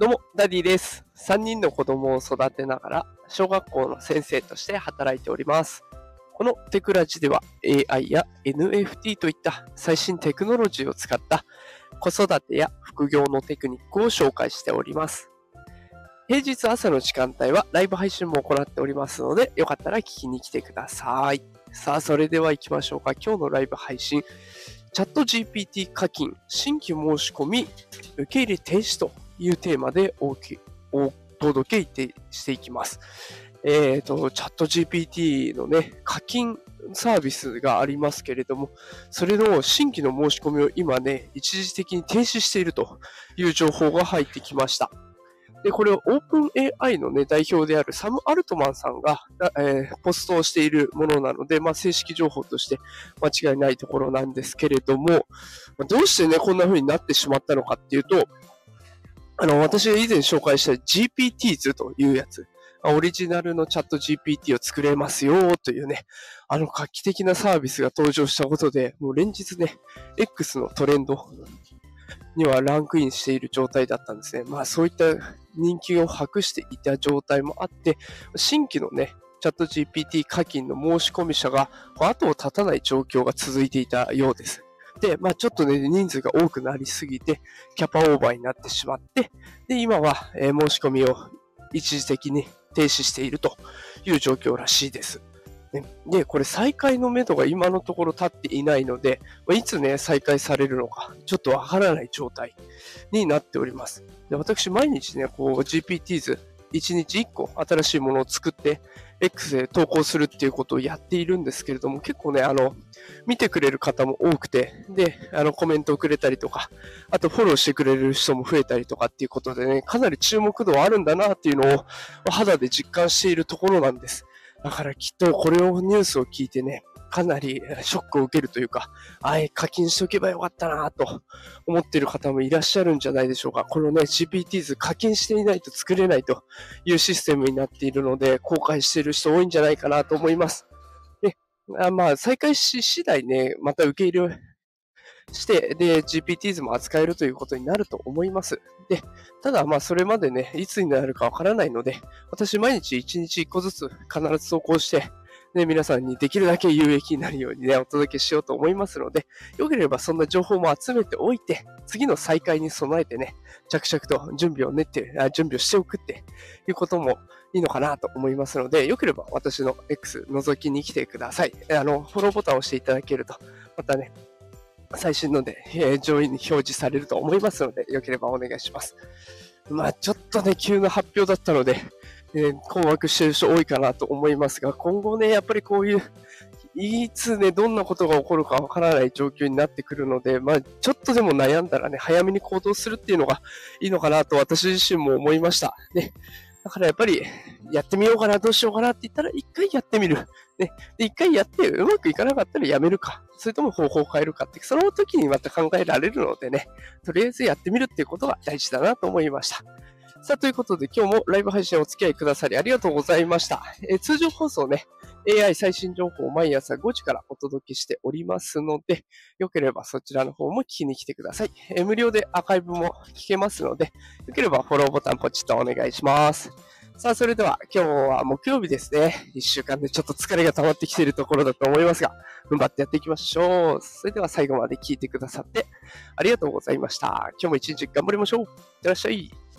どうも、ダディです。3人の子供を育てながら、小学校の先生として働いております。このテクラジでは AI や NFT といった最新テクノロジーを使った子育てや副業のテクニックを紹介しております。平日朝の時間帯はライブ配信も行っておりますので、よかったら聞きに来てください。さあ、それでは行きましょうか。今日のライブ配信、 ChatGPT 課金、新規申し込み、受け入れ停止というテーマでおお届けしていきます。えっ、と、チャット GPT のね、課金サービスがありますけれども、それの新規の申し込みを今ね、一時的に停止しているという情報が入ってきました。で、これを OpenAI のね、代表であるサム・アルトマンさんが、えーポストをしているものなので、まあ、正式情報として間違いないところなんですけれども、どうしてね、こんな風になってしまったのかっていうと、あの、私が以前紹介した GPTs というやつ、オリジナルのチャット GPT を作れますよというね、あの画期的なサービスが登場したことで、もう連日ね、X のトレンドにはランクインしている状態だったんですね。まあそういった人気を博していた状態もあって、新規のね、チャット GPT 課金の申し込み者が後を絶たない状況が続いていたようです。で、まあちょっとね、人数が多くなりすぎて、キャパオーバーになってしまって、で、今は、えー申し込みを一時的に停止しているという状況らしいです。ねで、これ再開のめどが今のところ立っていないので、まいつね、再開されるのか、ちょっとわからない状態になっております。で私、毎日ね、こう GPTs、1日1個新しいものを作って、X で投稿するっていうことをやっているんですけれども、結構ね、あの、見てくれる方も多くて、で、あの、コメントをくれたりとか、あとフォローしてくれる人も増えたりとかっていうことでね、かなり注目度はあるんだなっていうのを肌で実感しているところなんです。だからきっとこれをニュースを聞いてね、かなりショックを受けるというか、あい、課金しておけばよかったなと思ってる方もいらっしゃるんじゃないでしょうか。このね、GPTs 課金していないと作れないというシステムになっているので、後悔している人多いんじゃないかなと思います。で、あまあ、再開し次第ね、また受け入れして、で、GPTs も扱えるということになると思います。で、ただまあ、それまでね、いつになるかわからないので、私毎日1日1個ずつ必ず投稿して、ね、皆さんにできるだけ有益になるようにね、お届けしようと思いますので、よければそんな情報も集めておいて、次の再開に備えてね、着々と準備を練って、あ準備をしておくっていうこともいいのかなと思いますので、よければ私の X 覗きに来てください。あの、フォローボタンを押していただけると、またね、最新ので、えー上位に表示されると思いますので、よければお願いします。まあ、ちょっとね、急な発表だったので、え困惑してる人多いかなと思いますが、今後ね、やっぱりこういう、いつね、どんなことが起こるかわからない状況になってくるので、まあ、ちょっとでも悩んだらね、早めに行動するっていうのがいいのかなと私自身も思いました。ね。だからやっぱり、やってみようかな、どうしようかなって言ったら、一回やってみる。ね。で、一回やって、うまくいかなかったらやめるか。それとも方法を変えるかって、その時にまた考えられるのでね、とりあえずやってみるっていうことが大事だなと思いました。さあ、ということで今日もライブ配信お付き合いくださりありがとうございました。えー通常放送ね、AI 最新情報を毎朝5時からお届けしておりますので、よければそちらの方も聞きに来てください。えー無料でアーカイブも聞けますので、よければフォローボタンポチッとお願いします。さあ、それでは今日は木曜日ですね。一週間でちょっと疲れが溜まってきているところだと思いますが、踏ん張ってやっていきましょう。それでは最後まで聞いてくださってありがとうございました。今日も一日頑張りましょう。いってらっしゃい。